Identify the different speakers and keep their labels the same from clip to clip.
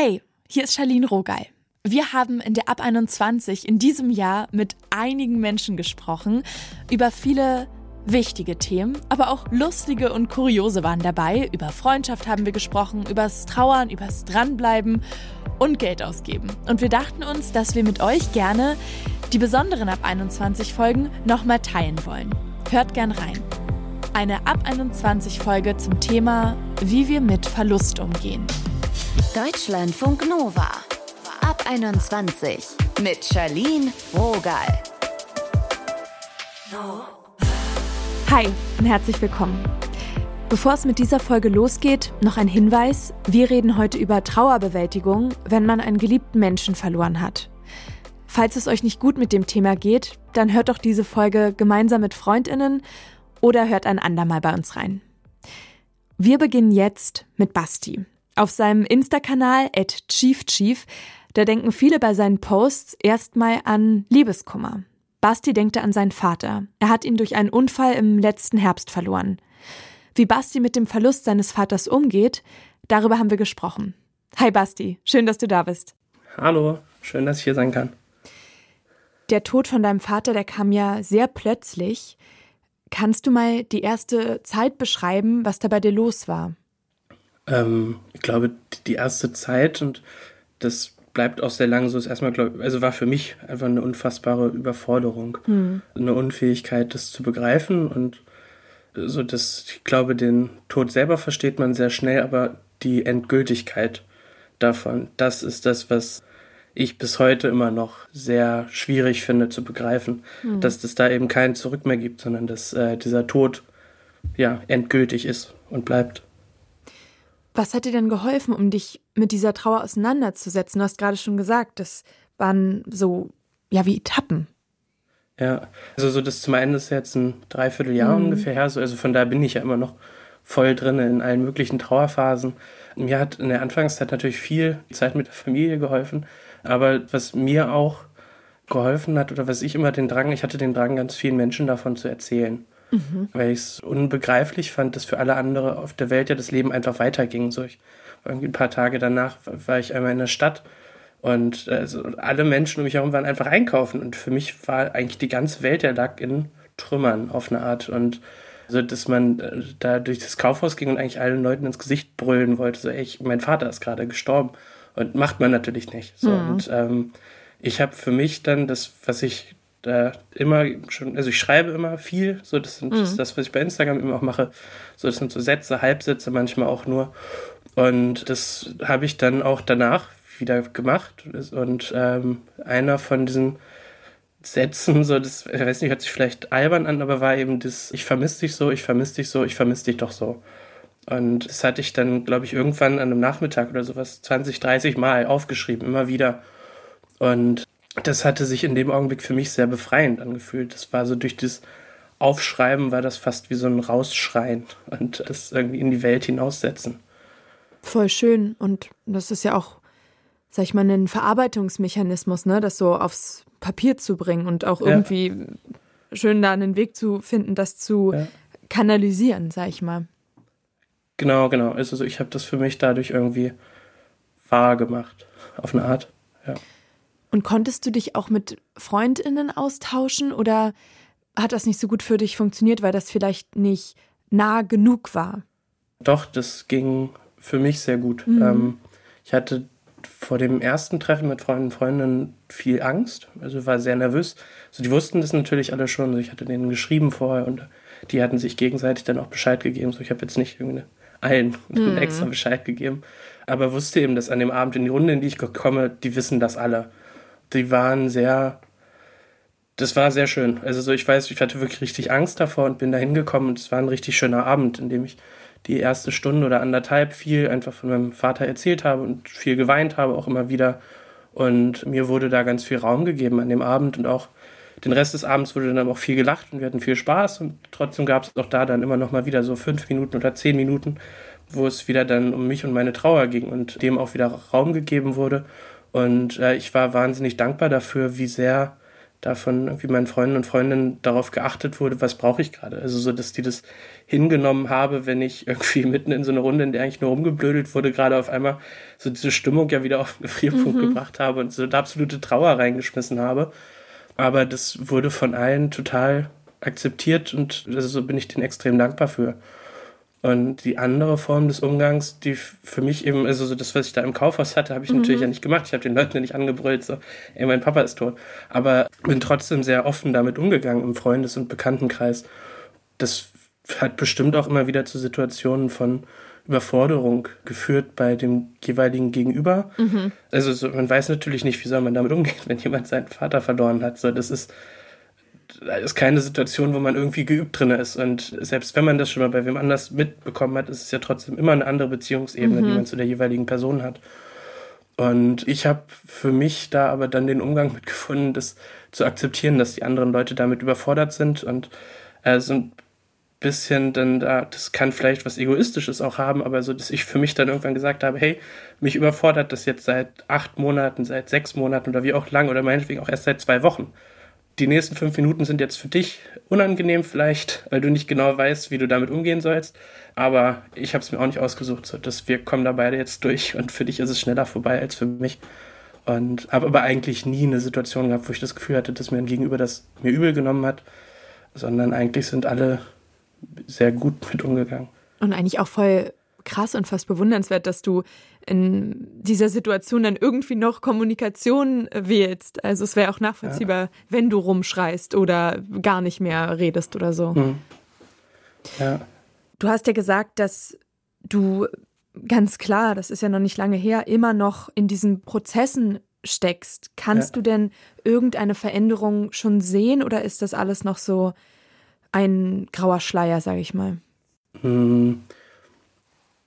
Speaker 1: Hey, hier ist Charlene Rogal. Wir haben in der Ab 21 in diesem Jahr mit einigen Menschen gesprochen über viele wichtige Themen, aber auch lustige und kuriose waren dabei. Über Freundschaft haben wir gesprochen, übers Trauern, übers Dranbleiben und Geld ausgeben. Und wir dachten uns, dass wir mit euch gerne die besonderen Ab 21 Folgen nochmal teilen wollen. Hört gern rein. Eine Ab 21 Folge zum Thema, wie wir mit Verlust umgehen.
Speaker 2: Deutschlandfunk Nova. Ab 21 mit Charlene Rogal.
Speaker 1: Hi und herzlich willkommen. Bevor es mit dieser Folge losgeht, noch ein Hinweis. Wir reden heute über Trauerbewältigung, wenn man einen geliebten Menschen verloren hat. Falls es euch nicht gut mit dem Thema geht, dann hört doch diese Folge gemeinsam mit Freundinnen oder hört ein andermal bei uns rein. Wir beginnen jetzt mit Basti. Auf seinem Insta-Kanal at chiefchief, da denken viele bei seinen Posts erstmal an Liebeskummer. Basti denkte an seinen Vater. Er hat ihn durch einen Unfall im letzten Herbst verloren. Wie Basti mit dem Verlust seines Vaters umgeht, darüber haben wir gesprochen. Hi Basti, schön, dass du da bist.
Speaker 3: Hallo, schön, dass ich hier sein kann.
Speaker 1: Der Tod von deinem Vater, der kam ja sehr plötzlich. Kannst du mal die erste Zeit beschreiben, was da bei dir los war?
Speaker 3: Ähm, ich glaube, die erste Zeit und das bleibt auch sehr lange so, ist erstmal, glaube also war für mich einfach eine unfassbare Überforderung. Hm. Eine Unfähigkeit, das zu begreifen und so, dass ich glaube, den Tod selber versteht man sehr schnell, aber die Endgültigkeit davon, das ist das, was ich bis heute immer noch sehr schwierig finde zu begreifen, hm. dass es da eben kein Zurück mehr gibt, sondern dass äh, dieser Tod ja endgültig ist und bleibt.
Speaker 1: Was hat dir denn geholfen, um dich mit dieser Trauer auseinanderzusetzen? Du hast gerade schon gesagt, das waren so, ja, wie Etappen.
Speaker 3: Ja, also so das zum Ende ist jetzt ein Dreivierteljahr mhm. ungefähr her. So, also von da bin ich ja immer noch voll drin in allen möglichen Trauerphasen. Mir hat in der Anfangszeit natürlich viel Zeit mit der Familie geholfen. Aber was mir auch geholfen hat oder was ich immer den Drang, ich hatte den Drang, ganz vielen Menschen davon zu erzählen mhm. weil ich es unbegreiflich fand, dass für alle andere auf der Welt ja das Leben einfach weiterging. So ich, ein paar Tage danach war ich einmal in der Stadt und also alle Menschen um mich herum waren einfach einkaufen und für mich war eigentlich die ganze Welt, der lag in Trümmern auf eine Art und so, dass man äh, da durch das Kaufhaus ging und eigentlich allen Leuten ins Gesicht brüllen wollte, so, ey, ich, mein Vater ist gerade gestorben. Und macht man natürlich nicht. So, mhm. Und ähm, ich habe für mich dann das, was ich da immer schon, also ich schreibe immer viel, so das, sind, mhm. das ist das, was ich bei Instagram immer auch mache. So, das sind so Sätze, Halbsätze manchmal auch nur. Und das habe ich dann auch danach wieder gemacht. Und ähm, einer von diesen Sätzen, so das, ich weiß nicht, hört sich vielleicht albern an, aber war eben das, ich vermisse dich so, ich vermisse dich so, ich vermisse dich doch so. Und das hatte ich dann, glaube ich, irgendwann an einem Nachmittag oder sowas 20, 30 Mal aufgeschrieben, immer wieder. Und das hatte sich in dem Augenblick für mich sehr befreiend angefühlt. Das war so durch das Aufschreiben war das fast wie so ein Rausschreien und das irgendwie in die Welt hinaussetzen.
Speaker 1: Voll schön und das ist ja auch, sag ich mal, ein Verarbeitungsmechanismus, ne, das so aufs Papier zu bringen und auch irgendwie ja. schön da einen Weg zu finden, das zu ja. kanalisieren, sag ich mal.
Speaker 3: Genau, genau. Also ich habe das für mich dadurch irgendwie wahr gemacht, auf eine Art. Ja.
Speaker 1: Und konntest du dich auch mit Freundinnen austauschen oder hat das nicht so gut für dich funktioniert, weil das vielleicht nicht nah genug war?
Speaker 3: Doch, das ging für mich sehr gut. Mhm. Ähm, ich hatte vor dem ersten Treffen mit Freunden und Freundinnen viel Angst, also war sehr nervös. Also die wussten das natürlich alle schon, also ich hatte denen geschrieben vorher und die hatten sich gegenseitig dann auch Bescheid gegeben. So, ich habe jetzt nicht irgendwie allen mhm. extra Bescheid gegeben, aber wusste eben, dass an dem Abend in die Runde, in die ich komme, die wissen das alle die waren sehr, das war sehr schön. Also so, ich weiß, ich hatte wirklich richtig Angst davor und bin da hingekommen und es war ein richtig schöner Abend, in dem ich die erste Stunde oder anderthalb viel einfach von meinem Vater erzählt habe und viel geweint habe, auch immer wieder. Und mir wurde da ganz viel Raum gegeben an dem Abend und auch den Rest des Abends wurde dann auch viel gelacht und wir hatten viel Spaß und trotzdem gab es auch da dann immer noch mal wieder so fünf Minuten oder zehn Minuten, wo es wieder dann um mich und meine Trauer ging und dem auch wieder Raum gegeben wurde und äh, ich war wahnsinnig dankbar dafür, wie sehr da von irgendwie meinen Freunden und Freundinnen darauf geachtet wurde, was brauche ich gerade. Also so, dass die das hingenommen habe, wenn ich irgendwie mitten in so einer Runde, in der eigentlich nur rumgeblödelt wurde, gerade auf einmal so diese Stimmung ja wieder auf den Gefrierpunkt mhm. gebracht habe und so eine absolute Trauer reingeschmissen habe. Aber das wurde von allen total akzeptiert und also so bin ich denen extrem dankbar für. Und die andere Form des Umgangs, die für mich eben, also so das, was ich da im Kaufhaus hatte, habe ich mhm. natürlich ja nicht gemacht. Ich habe den Leuten ja nicht angebrüllt, so, ey, mein Papa ist tot. Aber bin trotzdem sehr offen damit umgegangen im Freundes- und Bekanntenkreis. Das hat bestimmt auch immer wieder zu Situationen von Überforderung geführt bei dem jeweiligen Gegenüber. Mhm. Also so, man weiß natürlich nicht, wie soll man damit umgehen, wenn jemand seinen Vater verloren hat. So, das ist das ist keine Situation, wo man irgendwie geübt drin ist. Und selbst wenn man das schon mal bei wem anders mitbekommen hat, ist es ja trotzdem immer eine andere Beziehungsebene, mhm. die man zu der jeweiligen Person hat. Und ich habe für mich da aber dann den Umgang mitgefunden, das zu akzeptieren, dass die anderen Leute damit überfordert sind und äh, so ein bisschen dann da, das kann vielleicht was Egoistisches auch haben, aber so, dass ich für mich dann irgendwann gesagt habe, hey, mich überfordert das jetzt seit acht Monaten, seit sechs Monaten oder wie auch lang oder meinetwegen auch erst seit zwei Wochen die nächsten fünf Minuten sind jetzt für dich unangenehm vielleicht, weil du nicht genau weißt, wie du damit umgehen sollst. Aber ich habe es mir auch nicht ausgesucht, so dass wir kommen da beide jetzt durch und für dich ist es schneller vorbei als für mich. Und habe aber eigentlich nie eine Situation gehabt, wo ich das Gefühl hatte, dass mir ein Gegenüber das mir übel genommen hat, sondern eigentlich sind alle sehr gut mit umgegangen.
Speaker 1: Und eigentlich auch voll krass und fast bewundernswert, dass du in dieser Situation dann irgendwie noch Kommunikation wählst. Also es wäre auch nachvollziehbar, ja. wenn du rumschreist oder gar nicht mehr redest oder so. Mhm. Ja. Du hast ja gesagt, dass du ganz klar, das ist ja noch nicht lange her, immer noch in diesen Prozessen steckst. Kannst ja. du denn irgendeine Veränderung schon sehen oder ist das alles noch so ein grauer Schleier, sage ich mal?
Speaker 3: Mhm.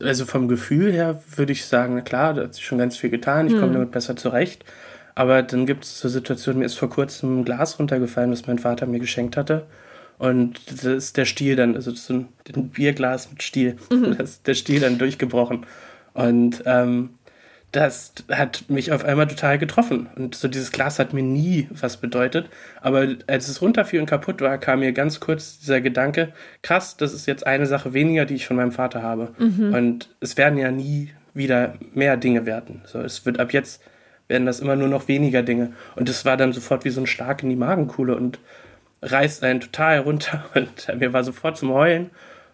Speaker 3: Also vom Gefühl her würde ich sagen, na klar, da hat sich schon ganz viel getan, ich hm. komme damit besser zurecht. Aber dann gibt es so Situationen, mir ist vor kurzem ein Glas runtergefallen, das mein Vater mir geschenkt hatte. Und das ist der Stiel dann, also das ist ein, ein Bierglas mit Stiel, mhm. das ist der Stiel dann durchgebrochen. Und ähm, das hat mich auf einmal total getroffen. Und so dieses Glas hat mir nie was bedeutet. Aber als es runterfiel und kaputt war, kam mir ganz kurz dieser Gedanke, krass, das ist jetzt eine Sache weniger, die ich von meinem Vater habe. Mhm. Und es werden ja nie wieder mehr Dinge werden. So, es wird ab jetzt werden das immer nur noch weniger Dinge. Und das war dann sofort wie so ein Schlag in die Magenkuhle und reißt einen total runter. Und mir war sofort zum Heulen.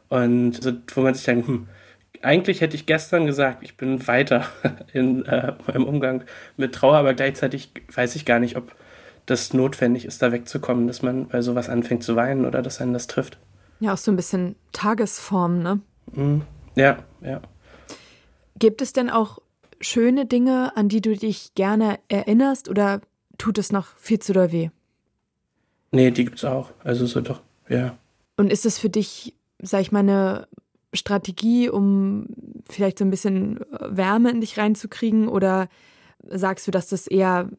Speaker 3: Und so, wo man sich dann, hm, eigentlich hätte ich gestern gesagt, ich bin weiter in äh, meinem Umgang mit Trauer, aber gleichzeitig weiß ich gar nicht, ob das notwendig ist, da wegzukommen, dass man bei sowas anfängt zu weinen oder dass einen das trifft.
Speaker 1: Ja, auch so ein bisschen Tagesform, ne?
Speaker 3: Mhm. Ja, ja.
Speaker 1: Gibt es denn auch schöne Dinge, an die du dich gerne erinnerst oder tut es noch viel zu doll weh?
Speaker 3: Nee, die gibt's auch. Also so doch, ja.
Speaker 1: Und ist es für dich, sag ich mal, eine Strategie, um vielleicht so ein bisschen Wärme in dich reinzukriegen? Oder sagst du, dass das eher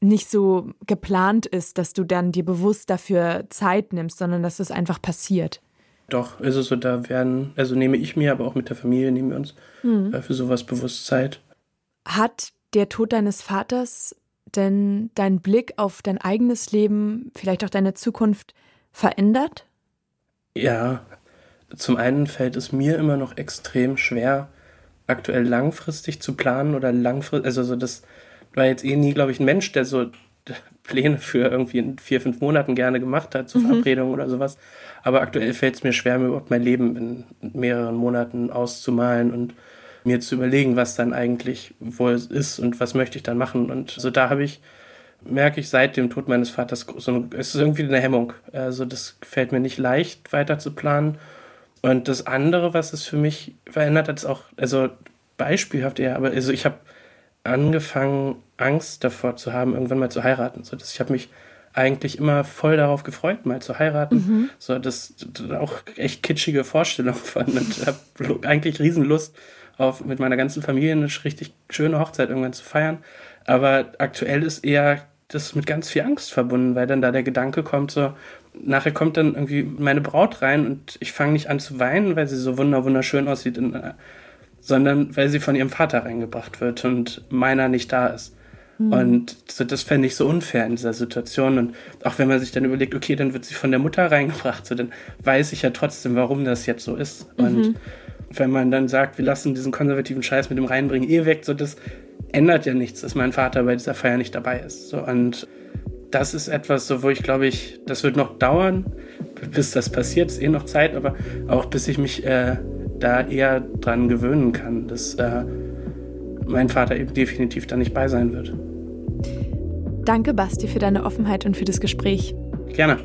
Speaker 1: nicht so geplant ist, dass du dann dir bewusst dafür Zeit nimmst, sondern dass das einfach passiert?
Speaker 3: Doch, also so da werden, also nehme ich mir, aber auch mit der Familie nehmen wir uns hm. für sowas bewusst Zeit.
Speaker 1: Hat der Tod deines Vaters denn deinen Blick auf dein eigenes Leben, vielleicht auch deine Zukunft verändert?
Speaker 3: Ja, zum einen fällt es mir immer noch extrem schwer, aktuell langfristig zu planen oder langfristig, also so das war jetzt eh nie, glaube ich, ein Mensch, der so Pläne für irgendwie in vier, fünf Monaten gerne gemacht hat, zur mhm. Verabredung oder sowas. Aber aktuell fällt es mir schwer, mir überhaupt mein Leben in mehreren Monaten auszumalen und mir zu überlegen, was dann eigentlich wohl ist und was möchte ich dann machen. Und so da habe ich, merke ich seit dem Tod meines Vaters, so, es ist irgendwie eine Hemmung. Also das fällt mir nicht leicht, weiter zu planen. Und das andere, was es für mich verändert hat, ist auch, also beispielhaft eher, aber also ich habe angefangen, Angst davor zu haben, irgendwann mal zu heiraten. So, dass ich habe mich eigentlich immer voll darauf gefreut, mal zu heiraten. Mhm. So, das, das auch echt kitschige Vorstellung von und habe eigentlich Riesenlust auf mit meiner ganzen Familie eine richtig schöne Hochzeit irgendwann zu feiern. Aber aktuell ist eher das mit ganz viel Angst verbunden, weil dann da der Gedanke kommt, so, nachher kommt dann irgendwie meine Braut rein und ich fange nicht an zu weinen, weil sie so wunderschön aussieht, in, sondern weil sie von ihrem Vater reingebracht wird und meiner nicht da ist. Mhm. Und so, das fände ich so unfair in dieser Situation. Und auch wenn man sich dann überlegt, okay, dann wird sie von der Mutter reingebracht, so dann weiß ich ja trotzdem, warum das jetzt so ist. Mhm. Und wenn man dann sagt, wir lassen diesen konservativen Scheiß mit dem Reinbringen eh weg, so das ändert ja nichts, dass mein Vater bei dieser Feier nicht dabei ist. So, und das ist etwas, so, wo ich glaube ich, das wird noch dauern, bis das passiert, ist eh noch Zeit, aber auch bis ich mich äh, da eher dran gewöhnen kann, dass äh, mein Vater eben definitiv da nicht bei sein wird.
Speaker 1: Danke, Basti, für deine Offenheit und für das Gespräch.
Speaker 3: Gerne.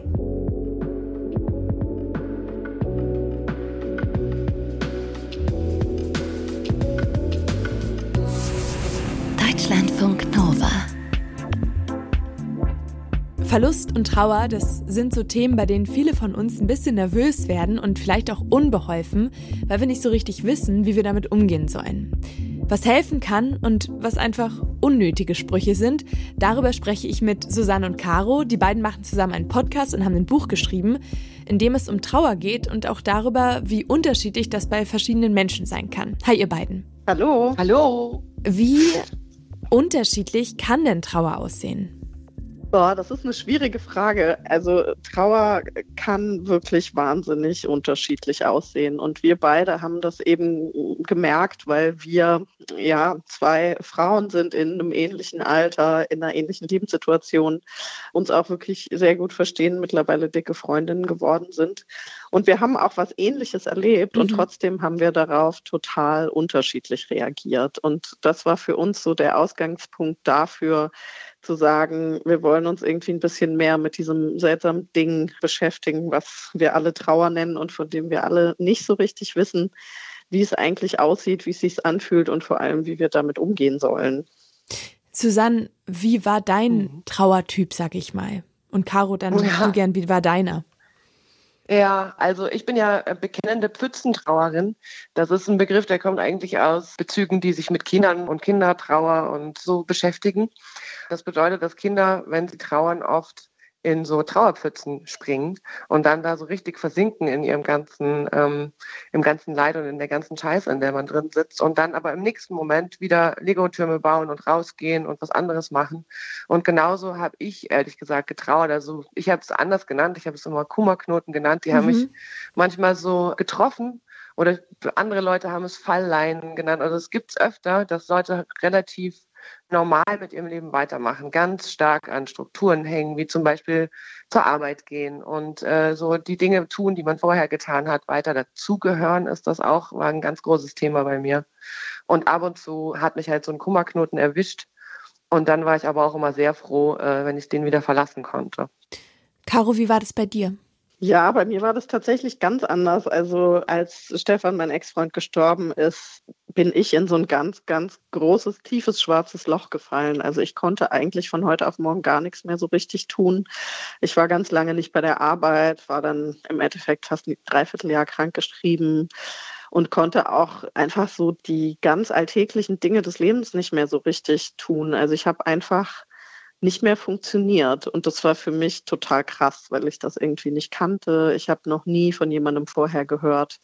Speaker 2: Deutschlandfunk Nova.
Speaker 1: Verlust und Trauer, das sind so Themen, bei denen viele von uns ein bisschen nervös werden und vielleicht auch unbeholfen, weil wir nicht so richtig wissen, wie wir damit umgehen sollen. Was helfen kann und was einfach unnötige Sprüche sind, darüber spreche ich mit Susanne und Caro. Die beiden machen zusammen einen Podcast und haben ein Buch geschrieben, in dem es um Trauer geht und auch darüber, wie unterschiedlich das bei verschiedenen Menschen sein kann. Hi, ihr beiden.
Speaker 4: Hallo.
Speaker 5: Hallo.
Speaker 1: Wie unterschiedlich kann denn Trauer aussehen?
Speaker 4: Boah, das ist eine schwierige Frage. Also Trauer kann wirklich wahnsinnig unterschiedlich aussehen. Und wir beide haben das eben gemerkt, weil wir ja zwei Frauen sind in einem ähnlichen Alter, in einer ähnlichen Lebenssituation, uns auch wirklich sehr gut verstehen, mittlerweile dicke Freundinnen geworden sind. Und wir haben auch was Ähnliches erlebt mhm. und trotzdem haben wir darauf total unterschiedlich reagiert. Und das war für uns so der Ausgangspunkt dafür, zu sagen, wir wollen uns irgendwie ein bisschen mehr mit diesem seltsamen Ding beschäftigen, was wir alle Trauer nennen und von dem wir alle nicht so richtig wissen, wie es eigentlich aussieht, wie es sich anfühlt und vor allem, wie wir damit umgehen sollen.
Speaker 1: Susanne, wie war dein mhm. Trauertyp, sag ich mal? Und Caro, dann ja. du gern, wie war deiner?
Speaker 5: Ja, also ich bin ja bekennende Pfützentrauerin. Das ist ein Begriff, der kommt eigentlich aus Bezügen, die sich mit Kindern und Kindertrauer und so beschäftigen. Das bedeutet, dass Kinder, wenn sie trauern, oft in so Trauerpfützen springen und dann da so richtig versinken in ihrem ganzen, ähm, im ganzen Leid und in der ganzen Scheiße, in der man drin sitzt und dann aber im nächsten Moment wieder Lego-Türme bauen und rausgehen und was anderes machen. Und genauso habe ich ehrlich gesagt getrauert. Also ich habe es anders genannt, ich habe es immer Kummerknoten genannt. Die mhm. haben mich manchmal so getroffen oder andere Leute haben es Fallleinen genannt. Also es gibt es öfter, dass Leute relativ normal mit ihrem Leben weitermachen, ganz stark an Strukturen hängen, wie zum Beispiel zur Arbeit gehen und äh, so die Dinge tun, die man vorher getan hat, weiter dazugehören, ist das auch, war ein ganz großes Thema bei mir. Und ab und zu hat mich halt so ein Kummerknoten erwischt. Und dann war ich aber auch immer sehr froh, äh, wenn ich den wieder verlassen konnte.
Speaker 1: Caro, wie war das bei dir?
Speaker 4: Ja, bei mir war das tatsächlich ganz anders. Also als Stefan, mein Ex-Freund, gestorben ist, bin ich in so ein ganz, ganz großes, tiefes, schwarzes Loch gefallen. Also ich konnte eigentlich von heute auf morgen gar nichts mehr so richtig tun. Ich war ganz lange nicht bei der Arbeit, war dann im Endeffekt fast ein Dreivierteljahr krank geschrieben und konnte auch einfach so die ganz alltäglichen Dinge des Lebens nicht mehr so richtig tun. Also ich habe einfach nicht mehr funktioniert. Und das war für mich total krass, weil ich das irgendwie nicht kannte. Ich habe noch nie von jemandem vorher gehört,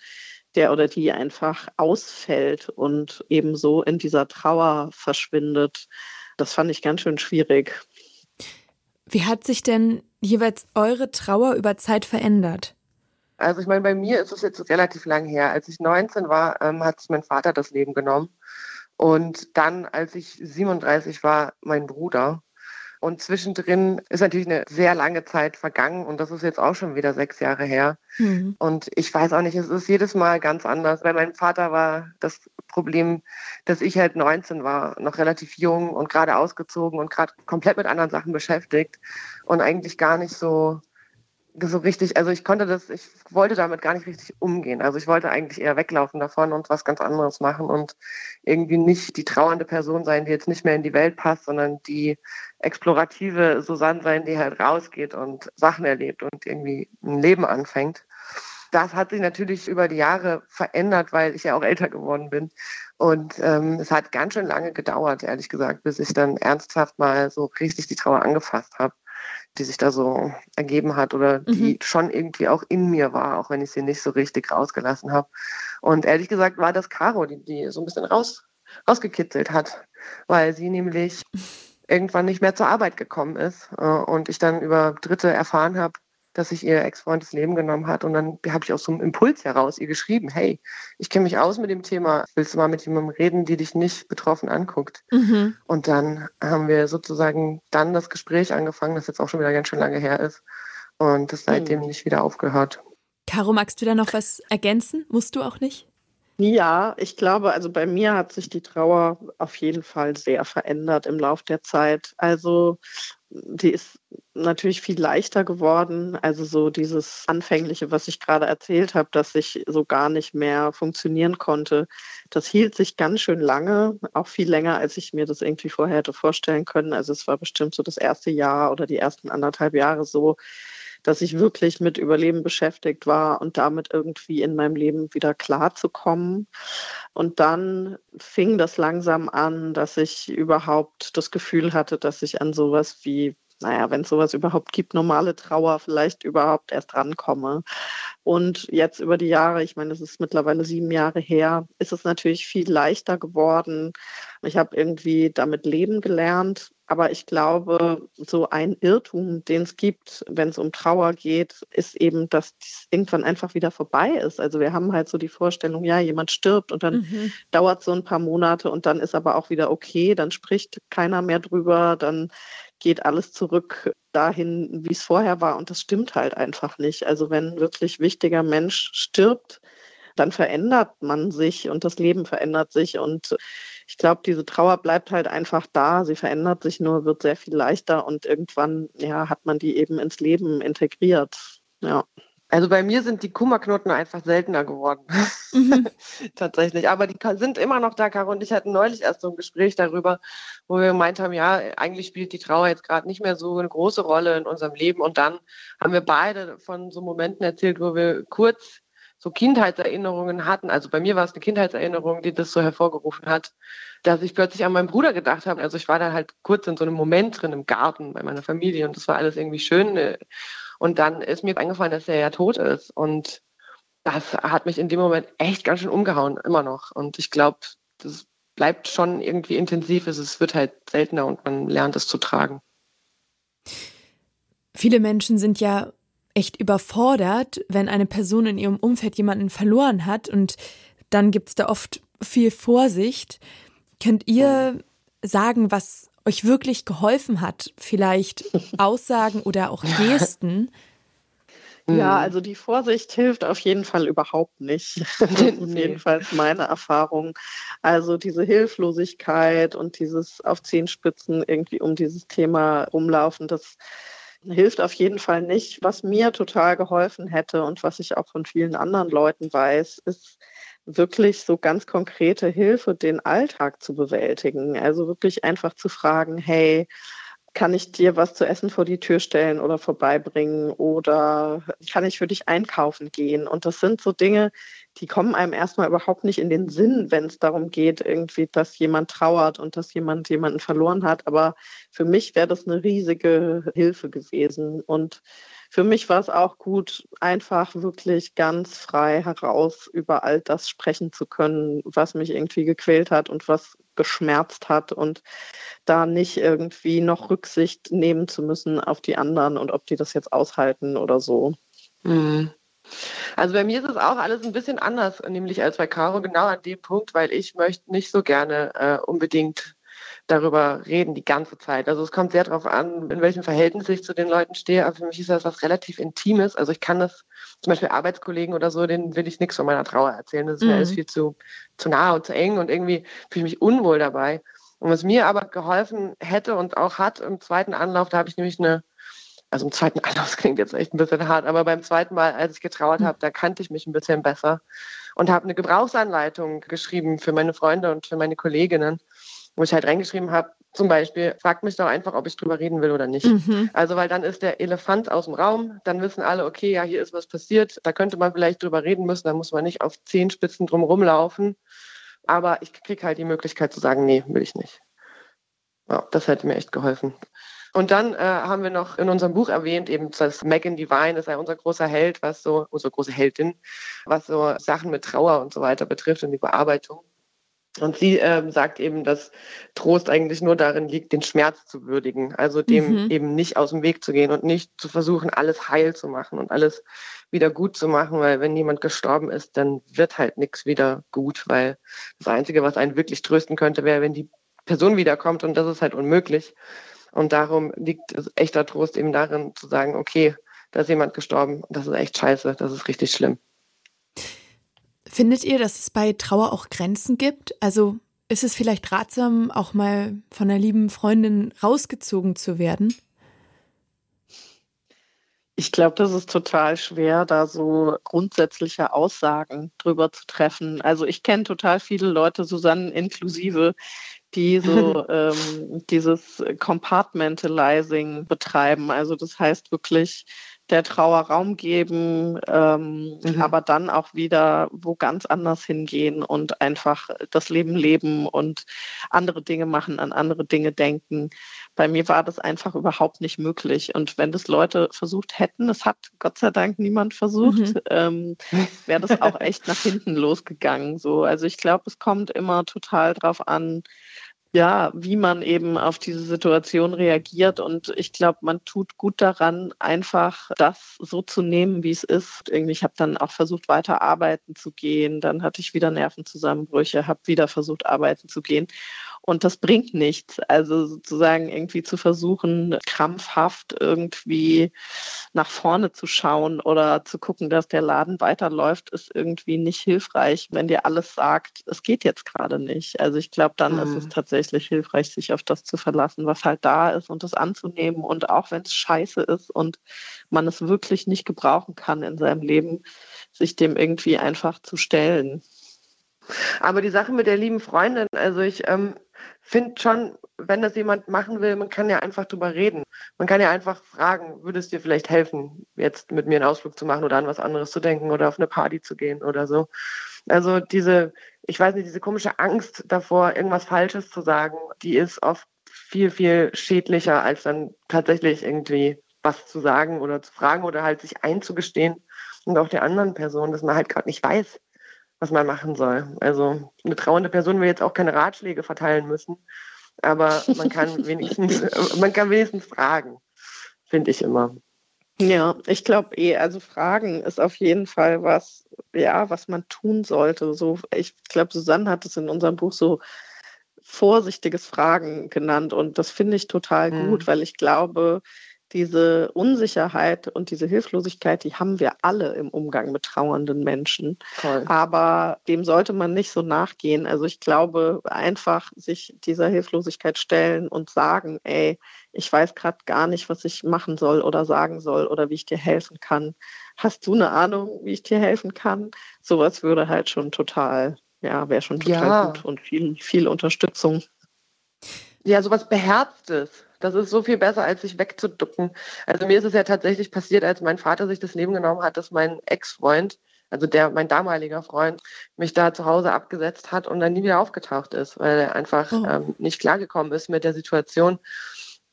Speaker 4: der oder die einfach ausfällt und eben so in dieser Trauer verschwindet. Das fand ich ganz schön schwierig.
Speaker 1: Wie hat sich denn jeweils eure Trauer über Zeit verändert?
Speaker 5: Also ich meine, bei mir ist es jetzt relativ lang her. Als ich 19 war, ähm, hat sich mein Vater das Leben genommen. Und dann, als ich 37 war, mein Bruder. Und zwischendrin ist natürlich eine sehr lange Zeit vergangen und das ist jetzt auch schon wieder sechs Jahre her. Mhm. Und ich weiß auch nicht, es ist jedes Mal ganz anders. Bei meinem Vater war das Problem, dass ich halt 19 war, noch relativ jung und gerade ausgezogen und gerade komplett mit anderen Sachen beschäftigt und eigentlich gar nicht so so richtig, also ich konnte das, ich wollte damit gar nicht richtig umgehen. Also ich wollte eigentlich eher weglaufen davon und was ganz anderes machen und irgendwie nicht die trauernde Person sein, die jetzt nicht mehr in die Welt passt, sondern die explorative Susanne sein, die halt rausgeht und Sachen erlebt und irgendwie ein Leben anfängt. Das hat sich natürlich über die Jahre verändert, weil ich ja auch älter geworden bin. Und ähm, es hat ganz schön lange gedauert, ehrlich gesagt, bis ich dann ernsthaft mal so richtig die Trauer angefasst habe die sich da so ergeben hat oder die mhm. schon irgendwie auch in mir war, auch wenn ich sie nicht so richtig rausgelassen habe. Und ehrlich gesagt war das Caro, die, die so ein bisschen raus, rausgekitzelt hat, weil sie nämlich irgendwann nicht mehr zur Arbeit gekommen ist äh, und ich dann über Dritte erfahren habe, dass sich ihr Ex-Freund das Leben genommen hat. Und dann habe ich aus so einem Impuls heraus ihr geschrieben, hey, ich kenne mich aus mit dem Thema, willst du mal mit jemandem reden, die dich nicht betroffen anguckt? Mhm. Und dann haben wir sozusagen dann das Gespräch angefangen, das jetzt auch schon wieder ganz schön lange her ist und das seitdem mhm. nicht wieder aufgehört.
Speaker 1: Caro, magst du da noch was ergänzen? Musst du auch nicht?
Speaker 4: Ja, ich glaube, also bei mir hat sich die Trauer auf jeden Fall sehr verändert im Laufe der Zeit. Also die ist natürlich viel leichter geworden. Also so dieses Anfängliche, was ich gerade erzählt habe, dass ich so gar nicht mehr funktionieren konnte, das hielt sich ganz schön lange, auch viel länger, als ich mir das irgendwie vorher hätte vorstellen können. Also es war bestimmt so das erste Jahr oder die ersten anderthalb Jahre so, dass ich wirklich mit Überleben beschäftigt war und damit irgendwie in meinem Leben wieder klarzukommen. Und dann fing das langsam an, dass ich überhaupt das Gefühl hatte, dass ich an sowas wie naja, wenn es sowas überhaupt gibt, normale Trauer vielleicht überhaupt erst rankomme. Und jetzt über die Jahre, ich meine, es ist mittlerweile sieben Jahre her, ist es natürlich viel leichter geworden. Ich habe irgendwie damit leben gelernt. Aber ich glaube, so ein Irrtum, den es gibt, wenn es um Trauer geht, ist eben, dass es irgendwann einfach wieder vorbei ist. Also wir haben halt so die Vorstellung, ja, jemand stirbt und dann mhm. dauert so ein paar Monate und dann ist aber auch wieder okay, dann spricht keiner mehr drüber, dann geht alles zurück dahin, wie es vorher war. Und das stimmt halt einfach nicht. Also wenn wirklich wichtiger Mensch stirbt, dann verändert man sich und das Leben verändert sich. Und ich glaube, diese Trauer bleibt halt einfach da. Sie verändert sich nur, wird sehr viel leichter und irgendwann ja, hat man die eben ins Leben integriert. Ja.
Speaker 5: Also bei mir sind die Kummerknoten einfach seltener geworden. Mhm. Tatsächlich. Aber die sind immer noch da, Caro und ich hatten neulich erst so ein Gespräch darüber, wo wir gemeint haben, ja, eigentlich spielt die Trauer jetzt gerade nicht mehr so eine große Rolle in unserem Leben. Und dann haben wir beide von so Momenten erzählt, wo wir kurz so Kindheitserinnerungen hatten. Also bei mir war es eine Kindheitserinnerung, die das so hervorgerufen hat, dass ich plötzlich an meinen Bruder gedacht habe. Also ich war da halt kurz in so einem Moment drin im Garten bei meiner Familie und das war alles irgendwie schön. Und dann ist mir eingefallen, dass er ja tot ist. Und das hat mich in dem Moment echt ganz schön umgehauen, immer noch. Und ich glaube, das bleibt schon irgendwie intensiv. Es wird halt seltener und man lernt es zu tragen.
Speaker 1: Viele Menschen sind ja echt überfordert, wenn eine Person in ihrem Umfeld jemanden verloren hat und dann gibt es da oft viel Vorsicht. Könnt ihr sagen, was euch wirklich geholfen hat? Vielleicht Aussagen oder auch Gesten?
Speaker 4: Ja, mhm. also die Vorsicht hilft auf jeden Fall überhaupt nicht. Das ist jedenfalls meine Erfahrung. Also diese Hilflosigkeit und dieses auf Zehenspitzen irgendwie um dieses Thema rumlaufen, das hilft auf jeden Fall nicht. Was mir total geholfen hätte und was ich auch von vielen anderen Leuten weiß, ist wirklich so ganz konkrete Hilfe, den Alltag zu bewältigen. Also wirklich einfach zu fragen, hey, kann ich dir was zu essen vor die Tür stellen oder vorbeibringen oder kann ich für dich einkaufen gehen? Und das sind so Dinge, die kommen einem erstmal überhaupt nicht in den Sinn, wenn es darum geht, irgendwie, dass jemand trauert und dass jemand jemanden verloren hat. Aber für mich wäre das eine riesige Hilfe gewesen. Und für mich war es auch gut, einfach wirklich ganz frei heraus über all das sprechen zu können, was mich irgendwie gequält hat und was geschmerzt hat und da nicht irgendwie noch Rücksicht nehmen zu müssen auf die anderen und ob die das jetzt aushalten oder so.
Speaker 5: Mhm. Also bei mir ist es auch alles ein bisschen anders, nämlich als bei Caro, genau an dem Punkt, weil ich möchte nicht so gerne äh, unbedingt darüber reden die ganze Zeit. Also es kommt sehr darauf an, in welchem Verhältnis ich zu den Leuten stehe. Aber für mich ist das was relativ Intimes. Also ich kann das zum Beispiel Arbeitskollegen oder so, denen will ich nichts von meiner Trauer erzählen. Das ist mhm. mir alles viel zu, zu nah und zu eng und irgendwie fühle ich mich unwohl dabei. Und was mir aber geholfen hätte und auch hat im zweiten Anlauf, da habe ich nämlich eine, also im zweiten Anlauf klingt jetzt echt ein bisschen hart, aber beim zweiten Mal, als ich getrauert habe, da kannte ich mich ein bisschen besser und habe eine Gebrauchsanleitung geschrieben für meine Freunde und für meine Kolleginnen wo ich halt reingeschrieben habe, zum Beispiel, fragt mich doch einfach, ob ich drüber reden will oder nicht. Mhm. Also, weil dann ist der Elefant aus dem Raum, dann wissen alle, okay, ja, hier ist was passiert, da könnte man vielleicht drüber reden müssen, da muss man nicht auf zehn Spitzen drum rumlaufen. Aber ich kriege halt die Möglichkeit zu sagen, nee, will ich nicht. Ja, das hätte mir echt geholfen. Und dann äh, haben wir noch in unserem Buch erwähnt, eben, dass Megan Devine ist ja unser großer Held, was so, unsere große Heldin, was so Sachen mit Trauer und so weiter betrifft und die Bearbeitung. Und sie äh, sagt eben, dass Trost eigentlich nur darin liegt, den Schmerz zu würdigen, also dem mhm. eben nicht aus dem Weg zu gehen und nicht zu versuchen, alles heil zu machen und alles wieder gut zu machen, weil wenn jemand gestorben ist, dann wird halt nichts wieder gut, weil das Einzige, was einen wirklich trösten könnte, wäre, wenn die Person wiederkommt und das ist halt unmöglich. Und darum liegt echter Trost eben darin zu sagen, okay, da ist jemand gestorben, das ist echt scheiße, das ist richtig schlimm.
Speaker 1: Findet ihr, dass es bei Trauer auch Grenzen gibt? Also ist es vielleicht ratsam, auch mal von einer lieben Freundin rausgezogen zu werden?
Speaker 4: Ich glaube, das ist total schwer, da so grundsätzliche Aussagen drüber zu treffen. Also ich kenne total viele Leute, Susanne inklusive, die so ähm, dieses Compartmentalizing betreiben. Also das heißt wirklich der Trauer Raum geben, ähm, mhm. aber dann auch wieder wo ganz anders hingehen und einfach das Leben leben und andere Dinge machen, an andere Dinge denken. Bei mir war das einfach überhaupt nicht möglich. Und wenn das Leute versucht hätten, es hat Gott sei Dank niemand versucht, mhm. ähm, wäre das auch echt nach hinten losgegangen. So, also ich glaube, es kommt immer total drauf an, ja, wie man eben auf diese Situation reagiert. Und ich glaube, man tut gut daran, einfach das so zu nehmen, wie es ist. Irgendwie, ich habe dann auch versucht, weiter arbeiten zu gehen. Dann hatte ich wieder Nervenzusammenbrüche, habe wieder versucht, arbeiten zu gehen. Und das bringt nichts. Also sozusagen irgendwie zu versuchen, krampfhaft irgendwie nach vorne zu schauen oder zu gucken, dass der Laden weiterläuft, ist irgendwie nicht hilfreich, wenn dir alles sagt, es geht jetzt gerade nicht. Also ich glaube, dann mhm. ist es mhm. tatsächlich hilfreich, sich auf das zu verlassen, was halt da ist und das anzunehmen. Und auch wenn es scheiße ist und man es wirklich nicht gebrauchen kann in seinem Leben, sich dem irgendwie einfach zu stellen.
Speaker 5: Aber die Sache mit der lieben Freundin, also ich ähm, finde schon, wenn das jemand machen will, man kann ja einfach drüber reden. Man kann ja einfach fragen, würde es dir vielleicht helfen, jetzt mit mir einen Ausflug zu machen oder an was anderes zu denken oder auf eine Party zu gehen oder so. Also diese, ich weiß nicht, diese komische Angst davor, irgendwas Falsches zu sagen, die ist oft viel, viel schädlicher, als dann tatsächlich irgendwie was zu sagen oder zu fragen oder halt sich einzugestehen und auch der anderen Person, dass man halt gerade nicht weiß, was man machen soll. Also eine trauernde Person will jetzt auch keine Ratschläge verteilen müssen, aber man kann wenigstens, man kann wenigstens fragen, finde ich immer.
Speaker 4: Ja, ich glaube eh, also Fragen ist auf jeden Fall was, ja, was man tun sollte. So, ich glaube, Susanne hat es in unserem Buch so vorsichtiges Fragen genannt und das finde ich total mhm. gut, weil ich glaube, diese Unsicherheit und diese Hilflosigkeit, die haben wir alle im Umgang mit trauernden Menschen. Toll. Aber dem sollte man nicht so nachgehen. Also ich glaube, einfach sich dieser Hilflosigkeit stellen und sagen, ey, ich weiß gerade gar nicht, was ich machen soll oder sagen soll oder wie ich dir helfen kann. Hast du eine Ahnung, wie ich dir helfen kann? Sowas würde halt schon total, ja, wäre schon total ja. gut und viel, viel Unterstützung.
Speaker 5: Ja, sowas Beherztes das ist so viel besser, als sich wegzuducken. Also mir ist es ja tatsächlich passiert, als mein Vater sich das Leben genommen hat, dass mein Ex-Freund, also der, mein damaliger Freund, mich da zu Hause abgesetzt hat und dann nie wieder aufgetaucht ist, weil er einfach oh. ähm, nicht klargekommen ist mit der Situation.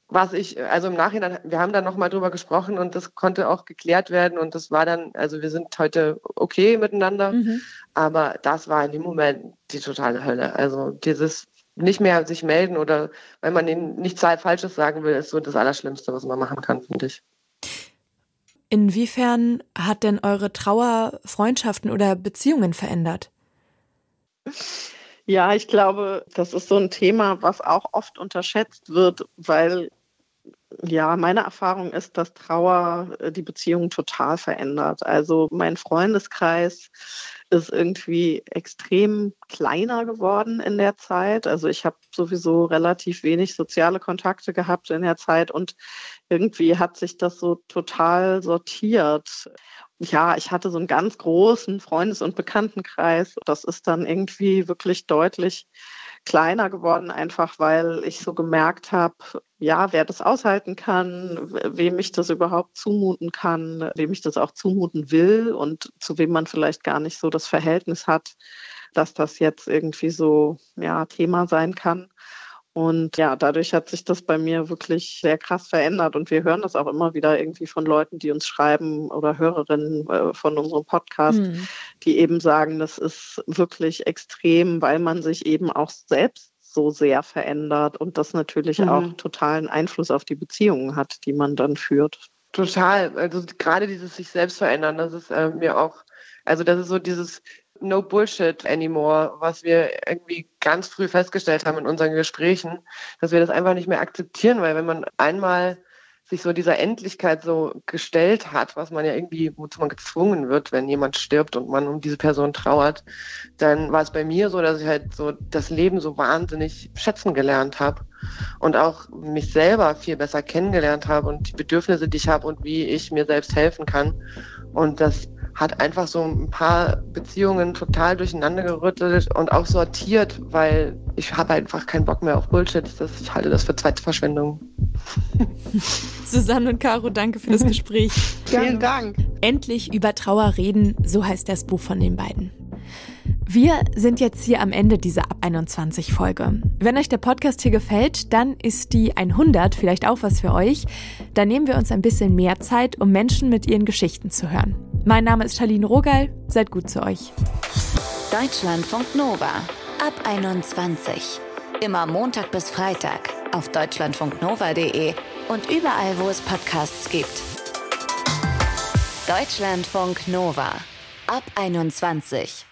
Speaker 5: Was ich, also im Nachhinein, wir haben da nochmal drüber gesprochen und das konnte auch geklärt werden und das war dann, also wir sind heute okay miteinander, mhm. aber das war in dem Moment die totale Hölle. Also dieses nicht mehr sich melden oder weil man ihnen nichts Falsches sagen will, ist so das Allerschlimmste, was man machen kann, finde ich.
Speaker 1: Inwiefern hat denn eure Trauer Freundschaften oder Beziehungen verändert?
Speaker 4: Ja, ich glaube, das ist so ein Thema, was auch oft unterschätzt wird, weil ja, meine Erfahrung ist, dass Trauer äh, die Beziehung total verändert. Also mein Freundeskreis ist irgendwie extrem kleiner geworden in der Zeit. Also ich habe sowieso relativ wenig soziale Kontakte gehabt in der Zeit und irgendwie hat sich das so total sortiert. Ja, ich hatte so einen ganz großen Freundes- und Bekanntenkreis. Das ist dann irgendwie wirklich deutlich kleiner geworden, einfach weil ich so gemerkt habe, ja, wer das aushalten kann, wem ich das überhaupt zumuten kann, wem ich das auch zumuten will und zu wem man vielleicht gar nicht so das Verhältnis hat, dass das jetzt irgendwie so ja, Thema sein kann. Und ja, dadurch hat sich das bei mir wirklich sehr krass verändert. Und wir hören das auch immer wieder irgendwie von Leuten, die uns schreiben oder Hörerinnen äh, von unserem Podcast, mhm. die eben sagen, das ist wirklich extrem, weil man sich eben auch selbst so sehr verändert und das natürlich mhm. auch totalen Einfluss auf die Beziehungen hat, die man dann führt.
Speaker 5: Total. Also gerade dieses sich selbst verändern, das ist äh, mir auch, also das ist so dieses No Bullshit anymore, was wir irgendwie ganz früh festgestellt haben in unseren Gesprächen, dass wir das einfach nicht mehr akzeptieren, weil wenn man einmal sich so dieser Endlichkeit so gestellt hat, was man ja irgendwie, wozu man gezwungen wird, wenn jemand stirbt und man um diese Person trauert, dann war es bei mir so, dass ich halt so das Leben so wahnsinnig schätzen gelernt habe und auch mich selber viel besser kennengelernt habe und die Bedürfnisse, die ich habe und wie ich mir selbst helfen kann. Und das hat einfach so ein paar Beziehungen total durcheinander gerüttelt und auch sortiert, weil ich habe einfach keinen Bock mehr auf Bullshit. Das, ich halte das für Zeitverschwendung.
Speaker 1: Susanne und Caro, danke für das Gespräch.
Speaker 4: Vielen Dank.
Speaker 1: Endlich über Trauer reden, so heißt das Buch von den beiden. Wir sind jetzt hier am Ende dieser Ab 21 Folge. Wenn euch der Podcast hier gefällt, dann ist die 100 vielleicht auch was für euch. Da nehmen wir uns ein bisschen mehr Zeit, um Menschen mit ihren Geschichten zu hören. Mein Name ist Charlene Rogal. Seid gut zu euch.
Speaker 2: Deutschlandfunk Nova. Ab 21. Immer Montag bis Freitag auf deutschlandfunknova.de und überall, wo es Podcasts gibt. Deutschlandfunk Nova. Ab 21.